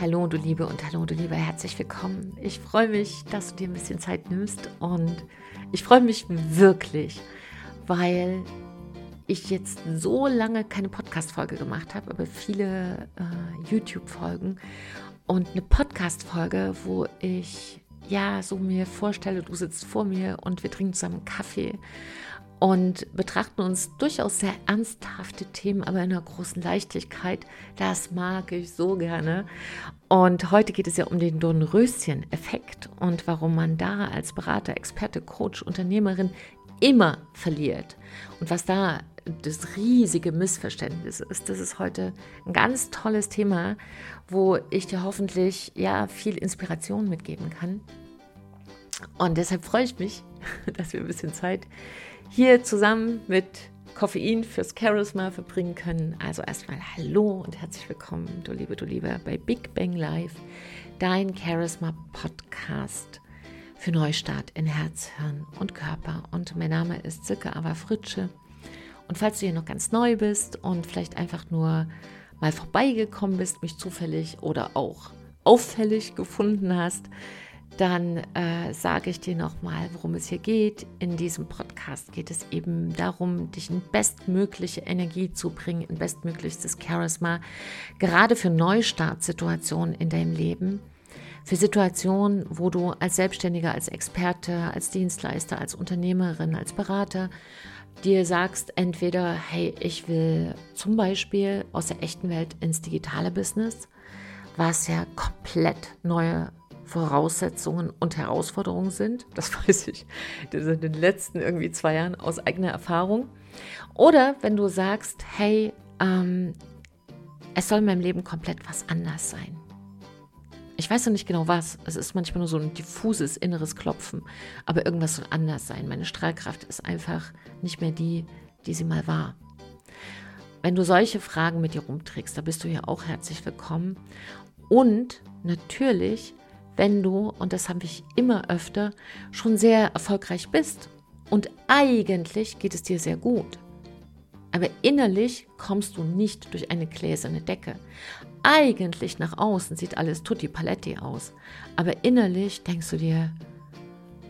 Hallo du Liebe und hallo du Liebe, herzlich willkommen. Ich freue mich, dass du dir ein bisschen Zeit nimmst und ich freue mich wirklich, weil ich jetzt so lange keine Podcast-Folge gemacht habe, aber viele äh, YouTube-Folgen und eine Podcast-Folge, wo ich ja so mir vorstelle, du sitzt vor mir und wir trinken zusammen Kaffee und betrachten uns durchaus sehr ernsthafte Themen, aber in einer großen Leichtigkeit. Das mag ich so gerne. Und heute geht es ja um den Dornröschen-Effekt und warum man da als Berater, Experte, Coach, Unternehmerin immer verliert. Und was da das riesige Missverständnis ist. Das ist heute ein ganz tolles Thema, wo ich dir hoffentlich ja viel Inspiration mitgeben kann. Und deshalb freue ich mich, dass wir ein bisschen Zeit hier zusammen mit Koffein fürs Charisma verbringen können. Also erstmal Hallo und herzlich willkommen, du Liebe, du Liebe, bei Big Bang Live, dein Charisma Podcast für Neustart in Herz, Hirn und Körper. Und mein Name ist Silke Ava Fritsche. Und falls du hier noch ganz neu bist und vielleicht einfach nur mal vorbeigekommen bist, mich zufällig oder auch auffällig gefunden hast, dann äh, sage ich dir nochmal, worum es hier geht. In diesem Podcast geht es eben darum, dich in bestmögliche Energie zu bringen, in bestmöglichstes Charisma, gerade für Neustartsituationen in deinem Leben. Für Situationen, wo du als Selbstständiger, als Experte, als Dienstleister, als Unternehmerin, als Berater dir sagst, entweder, hey, ich will zum Beispiel aus der echten Welt ins digitale Business, was ja komplett neue Voraussetzungen und Herausforderungen sind. Das weiß ich in den letzten irgendwie zwei Jahren aus eigener Erfahrung. Oder wenn du sagst, hey, ähm, es soll in meinem Leben komplett was anders sein. Ich weiß noch nicht genau was. Es ist manchmal nur so ein diffuses inneres Klopfen. Aber irgendwas soll anders sein. Meine Strahlkraft ist einfach nicht mehr die, die sie mal war. Wenn du solche Fragen mit dir rumträgst, da bist du ja auch herzlich willkommen. Und natürlich wenn du, und das habe ich immer öfter, schon sehr erfolgreich bist und eigentlich geht es dir sehr gut. Aber innerlich kommst du nicht durch eine gläserne Decke. Eigentlich nach außen sieht alles tutti paletti aus. Aber innerlich denkst du dir,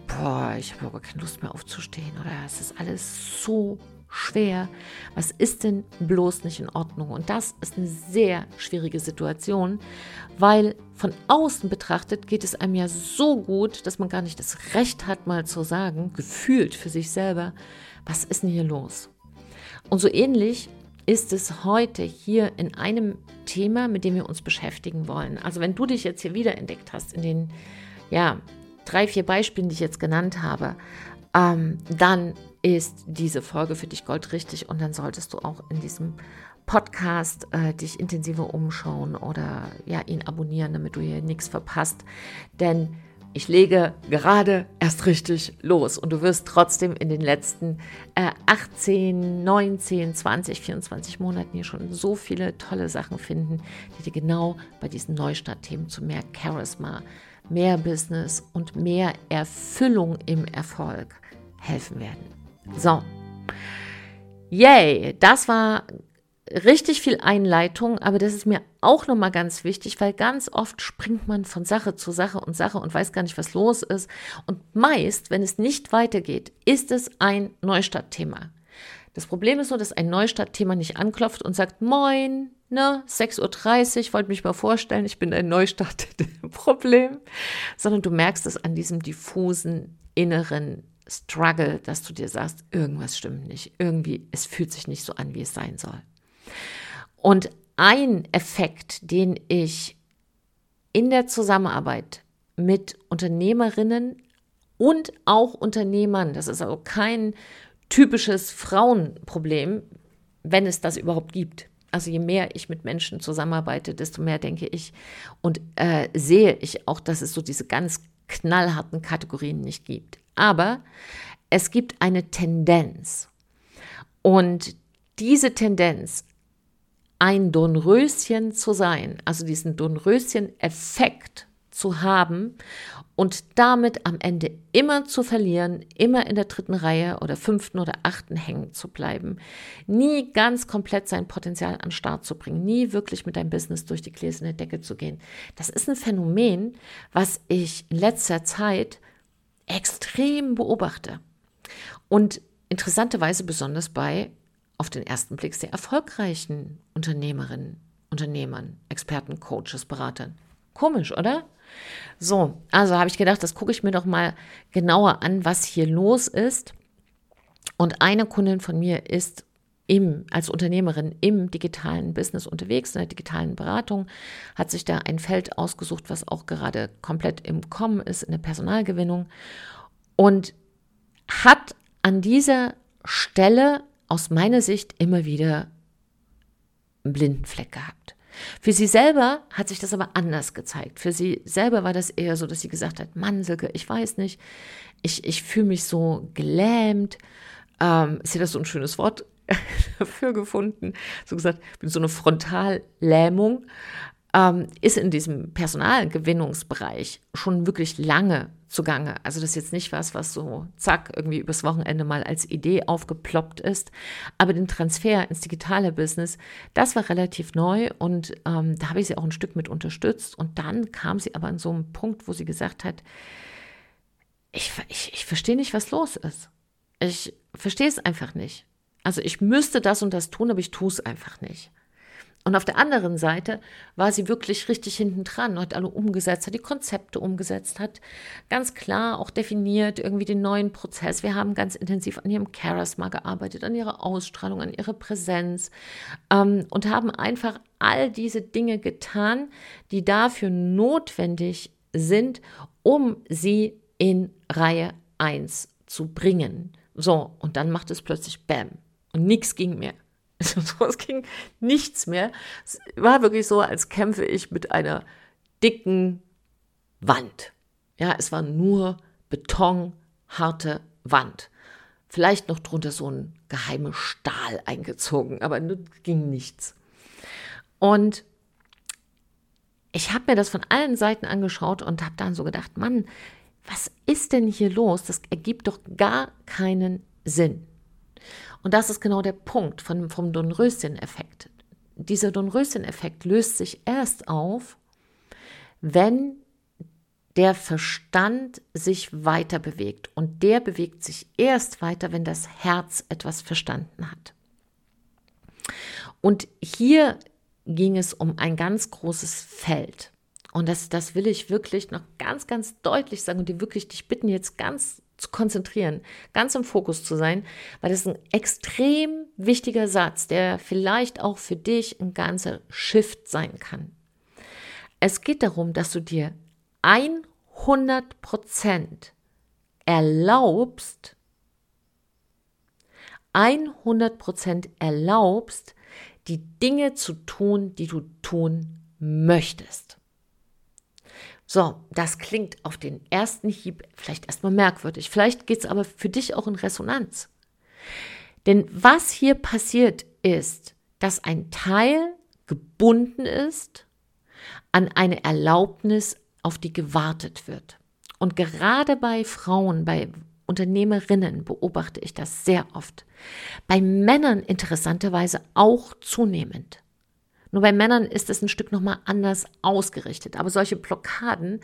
boah, ich habe aber keine Lust mehr aufzustehen oder es ist alles so schwer. Was ist denn bloß nicht in Ordnung? Und das ist eine sehr schwierige Situation, weil von außen betrachtet geht es einem ja so gut, dass man gar nicht das Recht hat, mal zu sagen, gefühlt für sich selber, was ist denn hier los? Und so ähnlich ist es heute hier in einem Thema, mit dem wir uns beschäftigen wollen. Also wenn du dich jetzt hier wiederentdeckt hast in den ja, drei, vier Beispielen, die ich jetzt genannt habe, ähm, dann ist diese Folge für dich goldrichtig und dann solltest du auch in diesem Podcast äh, dich intensiver umschauen oder ja, ihn abonnieren, damit du hier nichts verpasst. Denn ich lege gerade erst richtig los und du wirst trotzdem in den letzten äh, 18, 19, 20, 24 Monaten hier schon so viele tolle Sachen finden, die dir genau bei diesen Neustartthemen zu mehr Charisma, mehr Business und mehr Erfüllung im Erfolg helfen werden. So. Yay, das war richtig viel Einleitung, aber das ist mir auch nochmal ganz wichtig, weil ganz oft springt man von Sache zu Sache und Sache und weiß gar nicht, was los ist. Und meist, wenn es nicht weitergeht, ist es ein Neustartthema. Das Problem ist nur, dass ein Neustartthema nicht anklopft und sagt, moin, ne, 6.30 Uhr, wollte mich mal vorstellen, ich bin ein Neustart-Problem, sondern du merkst es an diesem diffusen inneren Struggle, dass du dir sagst, irgendwas stimmt nicht, irgendwie, es fühlt sich nicht so an, wie es sein soll. Und ein Effekt, den ich in der Zusammenarbeit mit Unternehmerinnen und auch Unternehmern, das ist also kein typisches Frauenproblem, wenn es das überhaupt gibt. Also je mehr ich mit Menschen zusammenarbeite, desto mehr denke ich und äh, sehe ich auch, dass es so diese ganz knallharten Kategorien nicht gibt. Aber es gibt eine Tendenz. Und diese Tendenz, ein Dornröschen zu sein, also diesen Dornröschen-Effekt zu haben und damit am Ende immer zu verlieren, immer in der dritten Reihe oder fünften oder achten hängen zu bleiben, nie ganz komplett sein Potenzial an den Start zu bringen, nie wirklich mit deinem Business durch die gläserne Decke zu gehen. Das ist ein Phänomen, was ich in letzter Zeit extrem beobachte. Und interessanterweise besonders bei auf den ersten Blick sehr erfolgreichen Unternehmerinnen, Unternehmern, Experten, Coaches, Beratern. Komisch, oder? So, also habe ich gedacht, das gucke ich mir doch mal genauer an, was hier los ist. Und eine Kundin von mir ist im, als Unternehmerin im digitalen Business unterwegs, in der digitalen Beratung, hat sich da ein Feld ausgesucht, was auch gerade komplett im Kommen ist, in der Personalgewinnung und hat an dieser Stelle aus meiner Sicht immer wieder einen blinden Fleck gehabt. Für sie selber hat sich das aber anders gezeigt. Für sie selber war das eher so, dass sie gesagt hat, Mann, Silke, ich weiß nicht, ich, ich fühle mich so gelähmt. Ähm, ist ja das so ein schönes Wort dafür gefunden. So gesagt, so eine Frontallähmung. Ähm, ist in diesem Personalgewinnungsbereich schon wirklich lange zugange. Also das ist jetzt nicht was, was so zack irgendwie übers Wochenende mal als Idee aufgeploppt ist. Aber den Transfer ins digitale Business, das war relativ neu und ähm, da habe ich sie auch ein Stück mit unterstützt. Und dann kam sie aber an so einen Punkt, wo sie gesagt hat, ich, ich, ich verstehe nicht, was los ist. Ich verstehe es einfach nicht. Also ich müsste das und das tun, aber ich tue es einfach nicht. Und auf der anderen Seite war sie wirklich richtig hinten dran, hat alle umgesetzt, hat die Konzepte umgesetzt, hat ganz klar auch definiert irgendwie den neuen Prozess. Wir haben ganz intensiv an ihrem Charisma gearbeitet, an ihrer Ausstrahlung, an ihrer Präsenz ähm, und haben einfach all diese Dinge getan, die dafür notwendig sind, um sie in Reihe 1 zu bringen. So, und dann macht es plötzlich Bäm und nichts ging mehr. es ging nichts mehr. Es war wirklich so, als kämpfe ich mit einer dicken Wand. Ja, es war nur Beton, harte Wand. Vielleicht noch drunter so ein geheimer Stahl eingezogen, aber ging nichts. Und ich habe mir das von allen Seiten angeschaut und habe dann so gedacht, Mann, was ist denn hier los? Das ergibt doch gar keinen Sinn. Und das ist genau der Punkt von, vom Dornröschen-Effekt. Dieser Dornröschen-Effekt löst sich erst auf, wenn der Verstand sich weiter bewegt. Und der bewegt sich erst weiter, wenn das Herz etwas verstanden hat. Und hier ging es um ein ganz großes Feld. Und das, das will ich wirklich noch ganz, ganz deutlich sagen und dir wirklich dich bitten, jetzt ganz zu konzentrieren, ganz im Fokus zu sein, weil das ist ein extrem wichtiger Satz, der vielleicht auch für dich ein ganzer Shift sein kann. Es geht darum, dass du dir 100 Prozent erlaubst, 100 Prozent erlaubst, die Dinge zu tun, die du tun möchtest. So, das klingt auf den ersten Hieb vielleicht erstmal merkwürdig. Vielleicht geht es aber für dich auch in Resonanz. Denn was hier passiert ist, dass ein Teil gebunden ist an eine Erlaubnis, auf die gewartet wird. Und gerade bei Frauen, bei Unternehmerinnen beobachte ich das sehr oft. Bei Männern interessanterweise auch zunehmend. Nur bei Männern ist es ein Stück nochmal anders ausgerichtet. Aber solche Blockaden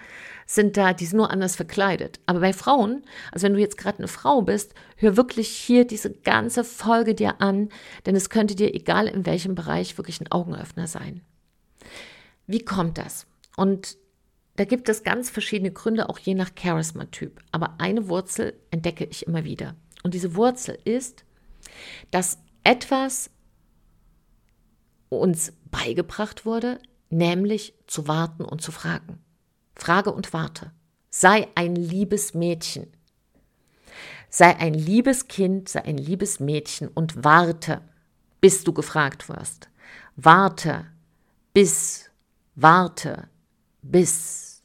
sind da, die sind nur anders verkleidet. Aber bei Frauen, also wenn du jetzt gerade eine Frau bist, hör wirklich hier diese ganze Folge dir an, denn es könnte dir, egal in welchem Bereich, wirklich ein Augenöffner sein. Wie kommt das? Und da gibt es ganz verschiedene Gründe, auch je nach Charisma-Typ. Aber eine Wurzel entdecke ich immer wieder. Und diese Wurzel ist, dass etwas uns beigebracht wurde, nämlich zu warten und zu fragen. Frage und warte. Sei ein liebes Mädchen. Sei ein liebes Kind, sei ein liebes Mädchen und warte, bis du gefragt wirst. Warte, bis, warte, bis.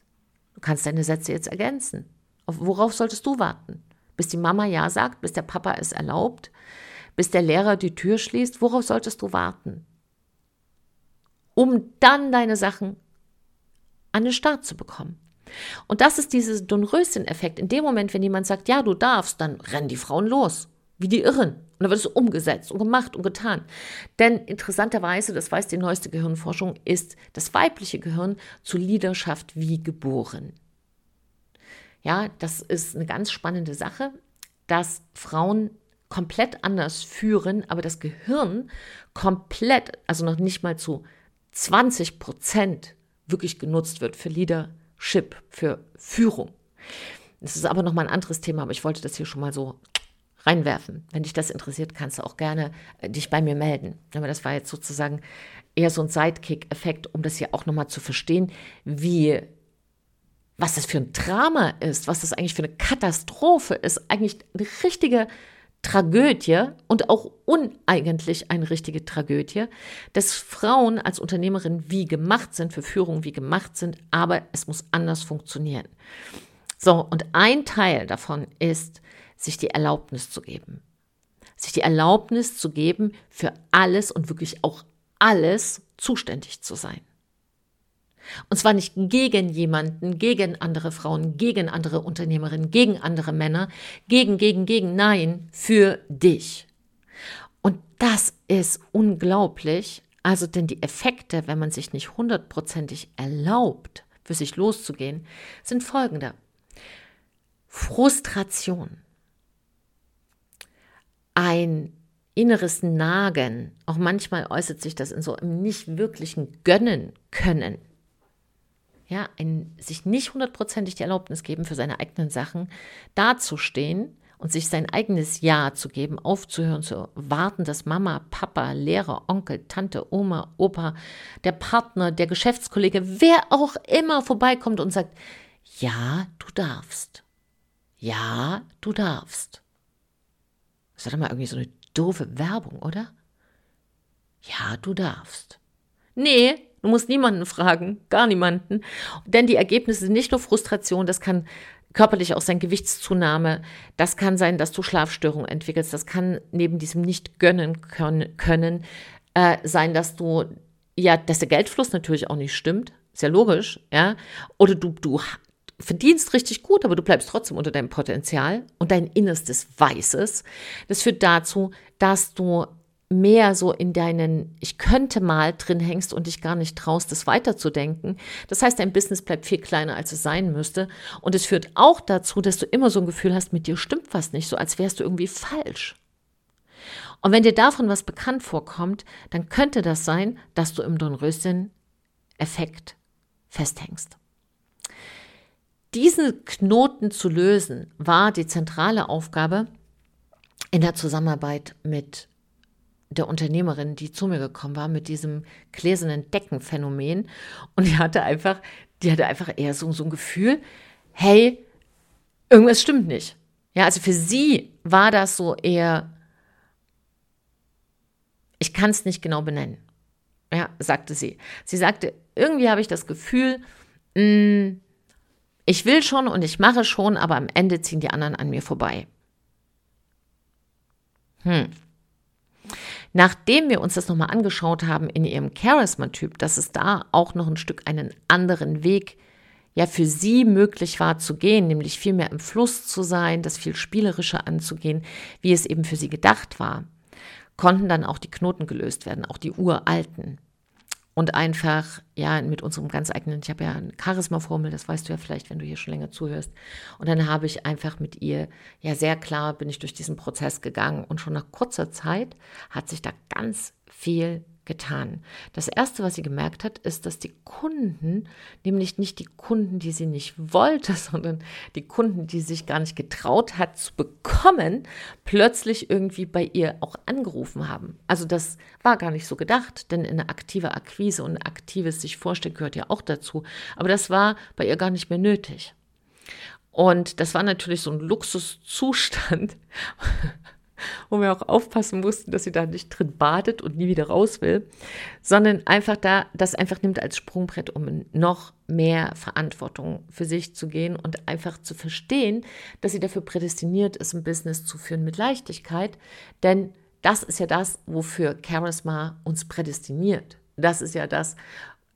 Du kannst deine Sätze jetzt ergänzen. Worauf solltest du warten? Bis die Mama Ja sagt, bis der Papa es erlaubt, bis der Lehrer die Tür schließt? Worauf solltest du warten? Um dann deine Sachen an den Start zu bekommen. Und das ist dieser Dornröschen-Effekt. In dem Moment, wenn jemand sagt, ja, du darfst, dann rennen die Frauen los, wie die Irren. Und dann wird es umgesetzt und gemacht und getan. Denn interessanterweise, das weiß die neueste Gehirnforschung, ist das weibliche Gehirn zu Leaderschaft wie geboren. Ja, das ist eine ganz spannende Sache, dass Frauen komplett anders führen, aber das Gehirn komplett, also noch nicht mal zu 20 Prozent wirklich genutzt wird für Leadership, für Führung. Das ist aber nochmal ein anderes Thema, aber ich wollte das hier schon mal so reinwerfen. Wenn dich das interessiert, kannst du auch gerne äh, dich bei mir melden. Aber das war jetzt sozusagen eher so ein Sidekick-Effekt, um das hier auch nochmal zu verstehen, wie, was das für ein Drama ist, was das eigentlich für eine Katastrophe ist, eigentlich eine richtige Tragödie und auch uneigentlich eine richtige Tragödie, dass Frauen als Unternehmerin wie gemacht sind, für Führung wie gemacht sind, aber es muss anders funktionieren. So, und ein Teil davon ist, sich die Erlaubnis zu geben. Sich die Erlaubnis zu geben, für alles und wirklich auch alles zuständig zu sein. Und zwar nicht gegen jemanden, gegen andere Frauen, gegen andere Unternehmerinnen, gegen andere Männer, gegen, gegen, gegen, nein, für dich. Und das ist unglaublich. Also, denn die Effekte, wenn man sich nicht hundertprozentig erlaubt, für sich loszugehen, sind folgende. Frustration ein inneres Nagen. Auch manchmal äußert sich das in so einem nicht wirklichen Gönnen können. Ja, ein, sich nicht hundertprozentig die Erlaubnis geben, für seine eigenen Sachen dazustehen und sich sein eigenes Ja zu geben, aufzuhören, zu warten, dass Mama, Papa, Lehrer, Onkel, Tante, Oma, Opa, der Partner, der Geschäftskollege, wer auch immer vorbeikommt und sagt, ja, du darfst. Ja, du darfst. Das ist doch mal irgendwie so eine doofe Werbung, oder? Ja, du darfst. Nee, du musst niemanden fragen, gar niemanden. Denn die Ergebnisse sind nicht nur Frustration, das kann körperlich auch sein Gewichtszunahme, das kann sein, dass du Schlafstörungen entwickelst, das kann neben diesem nicht gönnen können, äh, sein, dass du, ja, dass der Geldfluss natürlich auch nicht stimmt, ist ja logisch, ja, oder du, du verdienst richtig gut, aber du bleibst trotzdem unter deinem Potenzial und dein Innerstes weiß es. Das führt dazu, dass du mehr so in deinen Ich könnte mal drin hängst und dich gar nicht traust, das weiterzudenken. Das heißt, dein Business bleibt viel kleiner, als es sein müsste. Und es führt auch dazu, dass du immer so ein Gefühl hast, mit dir stimmt was nicht, so als wärst du irgendwie falsch. Und wenn dir davon was bekannt vorkommt, dann könnte das sein, dass du im Dornröschen-Effekt festhängst. Diesen Knoten zu lösen, war die zentrale Aufgabe in der Zusammenarbeit mit der Unternehmerin, die zu mir gekommen war, mit diesem gläsernen Deckenphänomen. Und die hatte einfach, die hatte einfach eher so, so ein Gefühl, hey, irgendwas stimmt nicht. Ja, also für sie war das so eher, ich kann es nicht genau benennen. Ja, sagte sie. Sie sagte, irgendwie habe ich das Gefühl, mh, mm, ich will schon und ich mache schon, aber am Ende ziehen die anderen an mir vorbei. Hm. Nachdem wir uns das nochmal angeschaut haben in ihrem Charisma-Typ, dass es da auch noch ein Stück einen anderen Weg ja für sie möglich war zu gehen, nämlich viel mehr im Fluss zu sein, das viel spielerischer anzugehen, wie es eben für sie gedacht war, konnten dann auch die Knoten gelöst werden, auch die uralten und einfach, ja, mit unserem ganz eigenen, ich habe ja eine Charisma-Formel, das weißt du ja vielleicht, wenn du hier schon länger zuhörst. Und dann habe ich einfach mit ihr, ja, sehr klar bin ich durch diesen Prozess gegangen und schon nach kurzer Zeit hat sich da ganz viel getan. Das Erste, was sie gemerkt hat, ist, dass die Kunden, nämlich nicht die Kunden, die sie nicht wollte, sondern die Kunden, die sich gar nicht getraut hat zu bekommen, plötzlich irgendwie bei ihr auch angerufen haben. Also das war gar nicht so gedacht, denn eine aktive Akquise und aktives sich vorstellen gehört ja auch dazu. Aber das war bei ihr gar nicht mehr nötig. Und das war natürlich so ein Luxuszustand, wo wir auch aufpassen mussten, dass sie da nicht drin badet und nie wieder raus will, sondern einfach da das einfach nimmt als Sprungbrett, um noch mehr Verantwortung für sich zu gehen und einfach zu verstehen, dass sie dafür prädestiniert ist, ein Business zu führen mit Leichtigkeit, denn das ist ja das, wofür Charisma uns prädestiniert. Das ist ja das,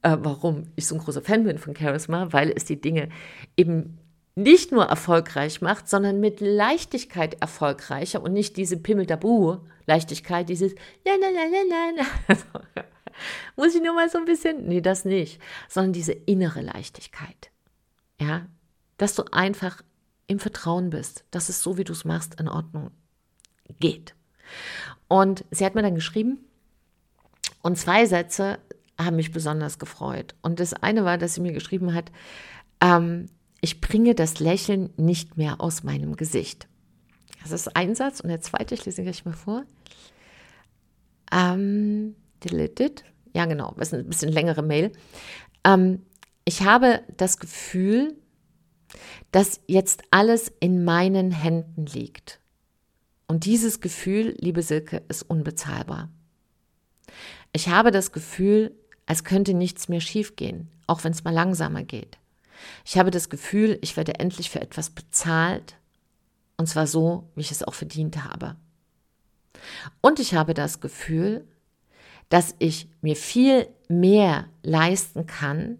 äh, warum ich so ein großer Fan bin von Charisma, weil es die Dinge eben nicht nur erfolgreich macht, sondern mit Leichtigkeit erfolgreicher und nicht diese Pimmel-Tabu-Leichtigkeit, dieses la la la la la. Muss ich nur mal so ein bisschen, nee, das nicht, sondern diese innere Leichtigkeit. Ja, dass du einfach im Vertrauen bist, dass es so, wie du es machst, in Ordnung geht. Und sie hat mir dann geschrieben, und zwei Sätze haben mich besonders gefreut. Und das eine war, dass sie mir geschrieben hat, ähm, ich bringe das Lächeln nicht mehr aus meinem Gesicht. Das ist ein Satz. Und der zweite, ich lese ihn gleich mal vor. Ähm, ja, genau, das ist ein bisschen längere Mail. Ähm, ich habe das Gefühl, dass jetzt alles in meinen Händen liegt. Und dieses Gefühl, liebe Silke, ist unbezahlbar. Ich habe das Gefühl, als könnte nichts mehr schiefgehen, auch wenn es mal langsamer geht. Ich habe das Gefühl, ich werde endlich für etwas bezahlt, und zwar so, wie ich es auch verdient habe. Und ich habe das Gefühl, dass ich mir viel mehr leisten kann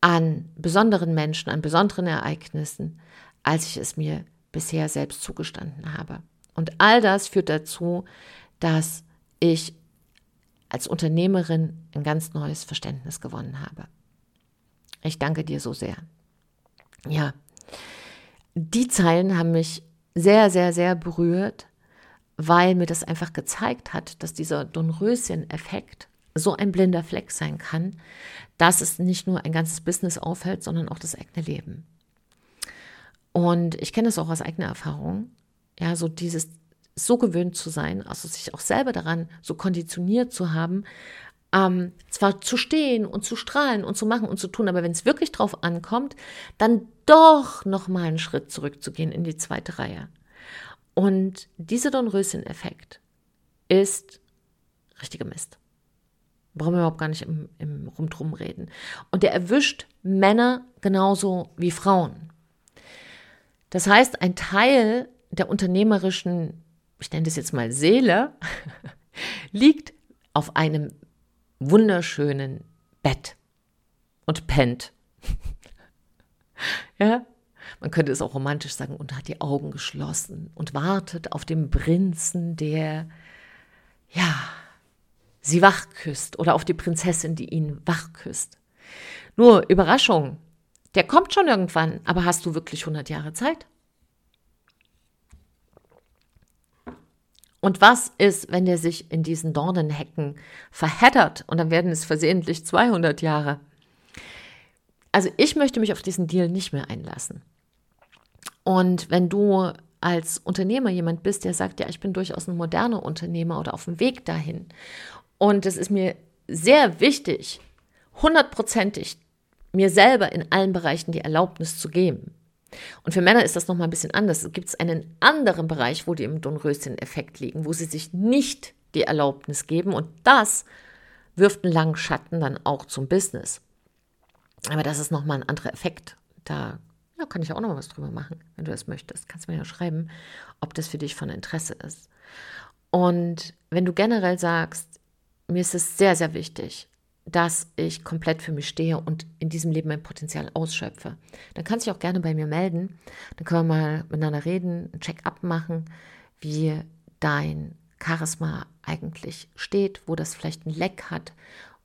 an besonderen Menschen, an besonderen Ereignissen, als ich es mir bisher selbst zugestanden habe. Und all das führt dazu, dass ich als Unternehmerin ein ganz neues Verständnis gewonnen habe. Ich danke dir so sehr. Ja, die Zeilen haben mich sehr, sehr, sehr berührt, weil mir das einfach gezeigt hat, dass dieser Dornröschen-Effekt so ein blinder Fleck sein kann, dass es nicht nur ein ganzes Business aufhält, sondern auch das eigene Leben. Und ich kenne es auch aus eigener Erfahrung. Ja, so dieses so gewöhnt zu sein, also sich auch selber daran so konditioniert zu haben, ähm, zwar zu stehen und zu strahlen und zu machen und zu tun, aber wenn es wirklich drauf ankommt, dann doch noch mal einen Schritt zurückzugehen in die zweite Reihe. Und dieser Dornröschen-Effekt ist richtiger Mist. Brauchen wir überhaupt gar nicht im, im Rumdrum reden. Und der erwischt Männer genauso wie Frauen. Das heißt, ein Teil der unternehmerischen, ich nenne das jetzt mal Seele, liegt auf einem wunderschönen Bett und pennt. ja, man könnte es auch romantisch sagen und hat die Augen geschlossen und wartet auf den Prinzen, der, ja, sie wach küsst oder auf die Prinzessin, die ihn wach küsst. Nur Überraschung, der kommt schon irgendwann, aber hast du wirklich 100 Jahre Zeit? Und was ist, wenn der sich in diesen Dornenhecken verheddert und dann werden es versehentlich 200 Jahre? Also ich möchte mich auf diesen Deal nicht mehr einlassen. Und wenn du als Unternehmer jemand bist, der sagt, ja, ich bin durchaus ein moderner Unternehmer oder auf dem Weg dahin und es ist mir sehr wichtig, hundertprozentig mir selber in allen Bereichen die Erlaubnis zu geben. Und für Männer ist das nochmal ein bisschen anders. Es gibt einen anderen Bereich, wo die im Dornröschen-Effekt liegen, wo sie sich nicht die Erlaubnis geben und das wirft einen langen Schatten dann auch zum Business. Aber das ist nochmal ein anderer Effekt. Da ja, kann ich auch noch was drüber machen, wenn du das möchtest. Kannst mir ja schreiben, ob das für dich von Interesse ist. Und wenn du generell sagst, mir ist es sehr, sehr wichtig, dass ich komplett für mich stehe und in diesem Leben mein Potenzial ausschöpfe. Dann kannst du dich auch gerne bei mir melden. Dann können wir mal miteinander reden, ein Check-up machen, wie dein Charisma eigentlich steht, wo das vielleicht ein Leck hat,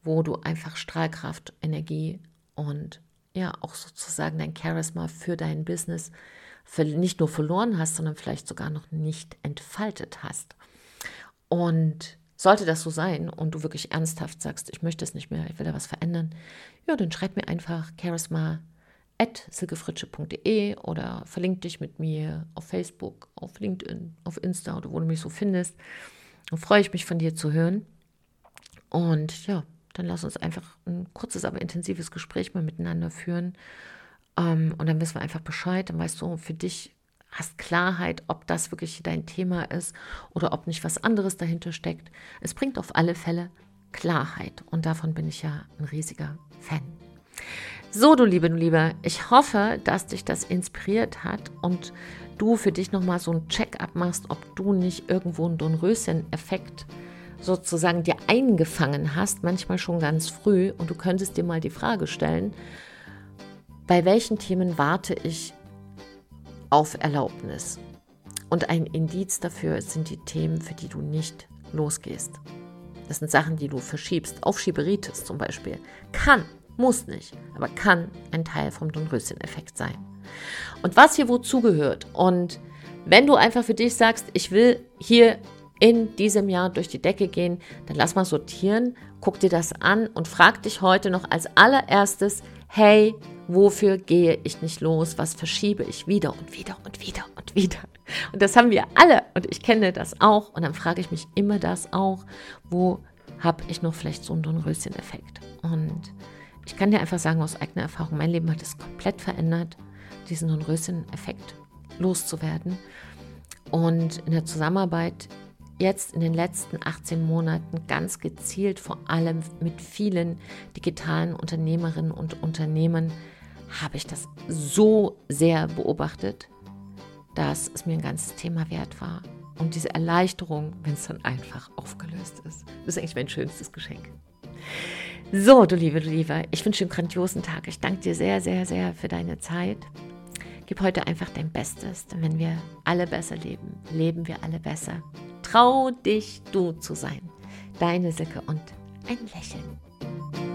wo du einfach Strahlkraft, Energie und ja auch sozusagen dein Charisma für dein Business nicht nur verloren hast, sondern vielleicht sogar noch nicht entfaltet hast. Und sollte das so sein und du wirklich ernsthaft sagst, ich möchte es nicht mehr, ich will da was verändern, ja, dann schreib mir einfach charisma at silkefritsche.de oder verlink dich mit mir auf Facebook, auf LinkedIn, auf Insta oder wo du mich so findest. Dann freue ich mich von dir zu hören. Und ja, dann lass uns einfach ein kurzes, aber intensives Gespräch mal miteinander führen. Ähm, und dann wissen wir einfach Bescheid. Dann weißt du für dich, hast Klarheit, ob das wirklich dein Thema ist oder ob nicht was anderes dahinter steckt. Es bringt auf alle Fälle Klarheit und davon bin ich ja ein riesiger Fan. So, du Liebe, du Liebe, ich hoffe, dass dich das inspiriert hat und du für dich nochmal so ein Check-up machst, ob du nicht irgendwo einen Dornröschen-Effekt sozusagen dir eingefangen hast, manchmal schon ganz früh, und du könntest dir mal die Frage stellen, bei welchen Themen warte ich auf Erlaubnis? Und ein Indiz dafür sind die Themen, für die du nicht losgehst. Das sind Sachen, die du verschiebst. Aufschieberitis zum Beispiel. Kann, muss nicht, aber kann ein Teil vom Dornröschen-Effekt sein. Und was hier wozu gehört und wenn du einfach für dich sagst, ich will hier in diesem Jahr durch die Decke gehen, dann lass mal sortieren, guck dir das an und frag dich heute noch als allererstes, hey, wofür gehe ich nicht los? Was verschiebe ich wieder und wieder und wieder und wieder? Und das haben wir alle und ich kenne das auch. Und dann frage ich mich immer das auch, wo habe ich noch vielleicht so einen Dornröschen-Effekt? Und ich kann dir einfach sagen aus eigener Erfahrung, mein Leben hat es komplett verändert, diesen Dornröschen-Effekt loszuwerden. Und in der Zusammenarbeit jetzt in den letzten 18 Monaten ganz gezielt vor allem mit vielen digitalen Unternehmerinnen und Unternehmen habe ich das so sehr beobachtet, dass es mir ein ganzes Thema wert war. Und diese Erleichterung, wenn es dann einfach aufgelöst ist, ist eigentlich mein schönstes Geschenk. So, du Liebe, du Liebe, ich wünsche dir einen grandiosen Tag. Ich danke dir sehr, sehr, sehr für deine Zeit. Gib heute einfach dein Bestes, denn wenn wir alle besser leben, leben wir alle besser. Trau dich, du zu sein. Deine Sicke und ein Lächeln.